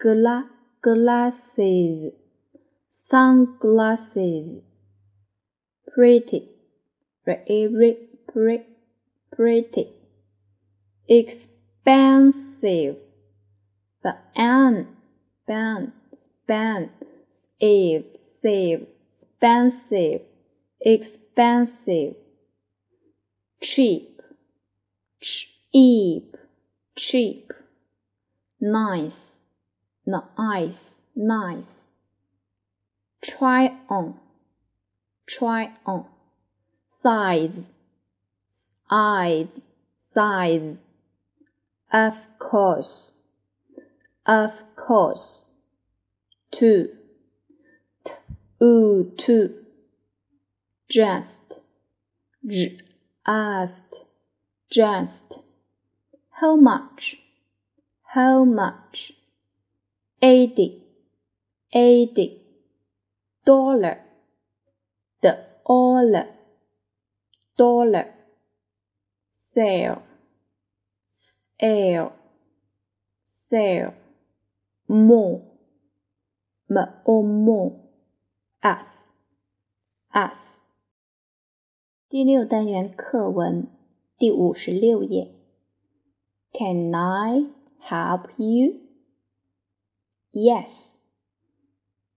gla glasses sunglasses pretty. Very pretty pretty. Expensive. Ban ban span save save expensive. Expensive. Cheap. Cheap. Cheap. Nice nice, nice. Try on, try on. Size, size, size. Of course, of course. Two, t, oo, two. Just, just, just. How much? How much? eighty, eighty, dollar, the dollar, dollar, sale, sale, sale, more, more, more, us, us。第六单元课文第五十六页。Can I help you? Yes.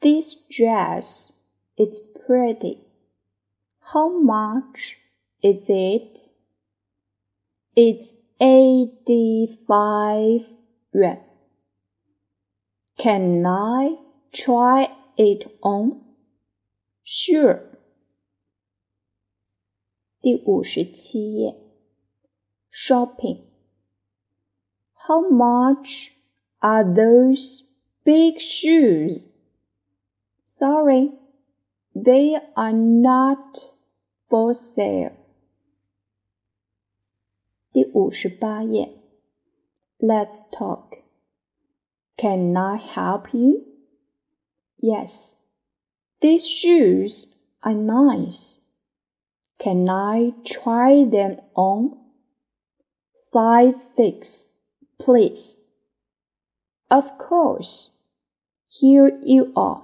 This dress is pretty. How much is it? It's 85 yuan. Can I try it on? Sure. 第五十七页，Shopping. How much are those big shoes. Sorry, they are not for sale. 第五十八页，Let's talk. Can I help you? Yes, these shoes are nice. Can I try them on? Size 6, please. Of course. Here you are.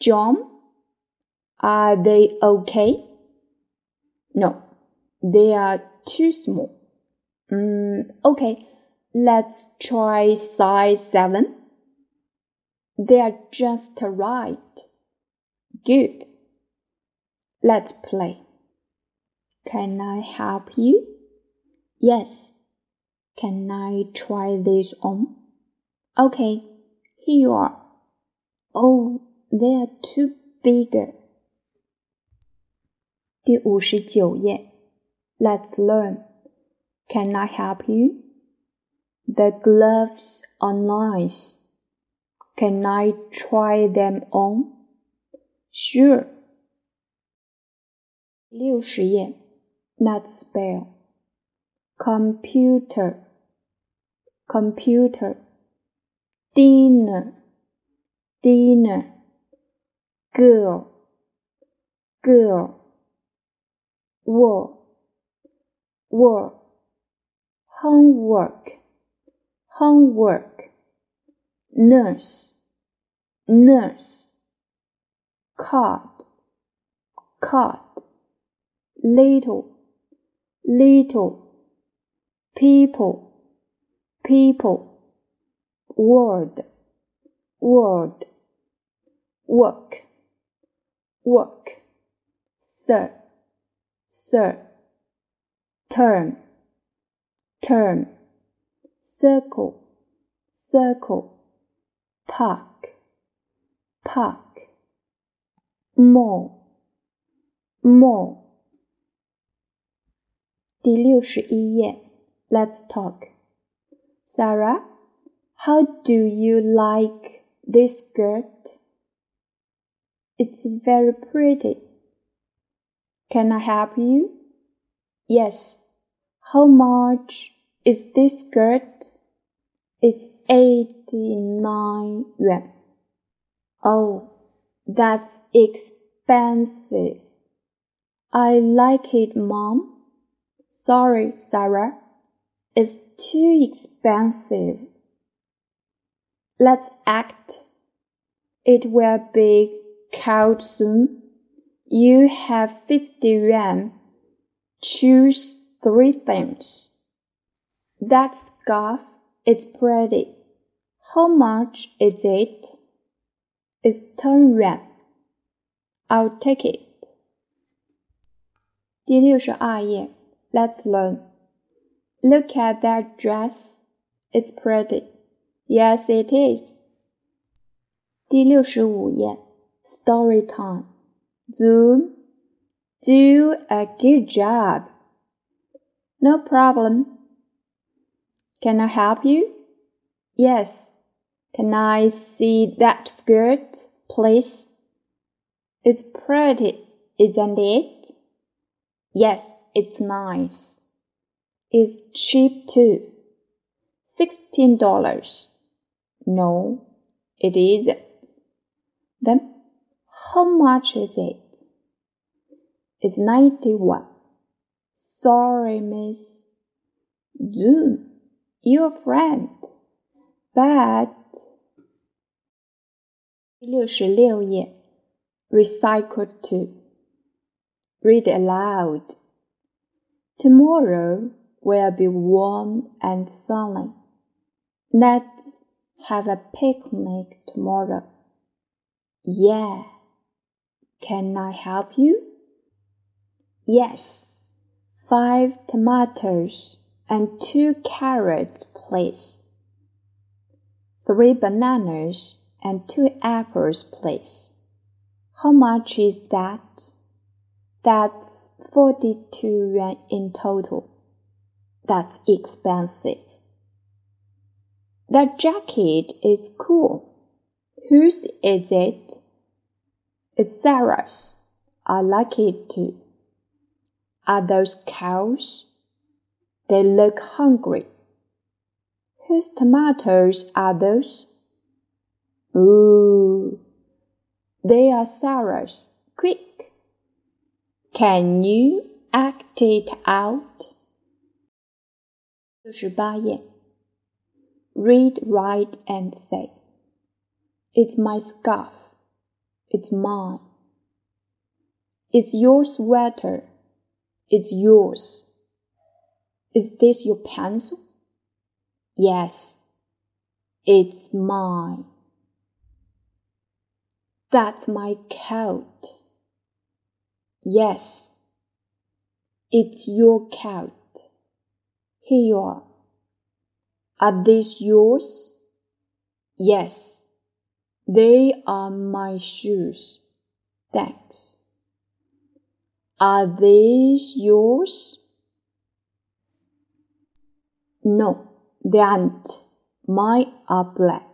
John, are they okay? No, they are too small. Mm, okay, let's try size 7. They are just right. Good. Let's play. Can I help you? Yes. Can I try this on? Okay, here you are. Oh, they are too bigger. 第五十九页，Let's learn. Can I help you? The gloves are nice. Can I try them on? Sure. 六十页，Let's spell. Computer computer, dinner, dinner, girl, girl, war, war, homework, homework, nurse, nurse, card, card, little, little, people, people, word, word, work, work, sir, sir, term, term, circle, circle, park, park, more, more. 第六十一页，Let's talk. Sarah, how do you like this skirt? It's very pretty. Can I help you? Yes. How much is this skirt? It's 89 yuan. Oh, that's expensive. I like it, Mom. Sorry, Sarah. It's too expensive. Let's act. It will be cold soon. You have 50 yuan. Choose three things. That scarf is pretty. How much is it? It's 10 yuan. I'll take it. 第六十二页，Let's learn. Look at that dress. It's pretty. Yes, it is. 第六十五页，Story time. Zoom. Do a good job. No problem. Can I help you? Yes. Can I see that skirt, please? It's pretty, isn't it? Yes, it's nice. It's cheap too. Sixteen dollars. No, it isn't. Then how much is it? It's ninety-one. Sorry, miss. Zoom, your friend. But 六十六页，Recycle two. Read aloud. Tomorrow will be warm and sunny. Let's have a picnic tomorrow. Yeah. Can I help you? Yes. Five tomatoes and two carrots, please. Three bananas and two apples, please. How much is that? That's 42 yuan in total. That's expensive. That jacket is cool. Whose is it? It's Sarah's. I like it too. Are those cows? They look hungry. Whose tomatoes are those? Ooh, they are Sarah's. Quick, can you act it out? 六十八页。 Read, write, and say. It's my scarf. It's mine. It's your sweater. It's yours. Is this your pencil? Yes. It's mine. That's my coat. Yes, it's your coat. Here you are. Are these yours? Yes, they are my shoes. Thanks. Are these yours? No, they aren't. Mine are black.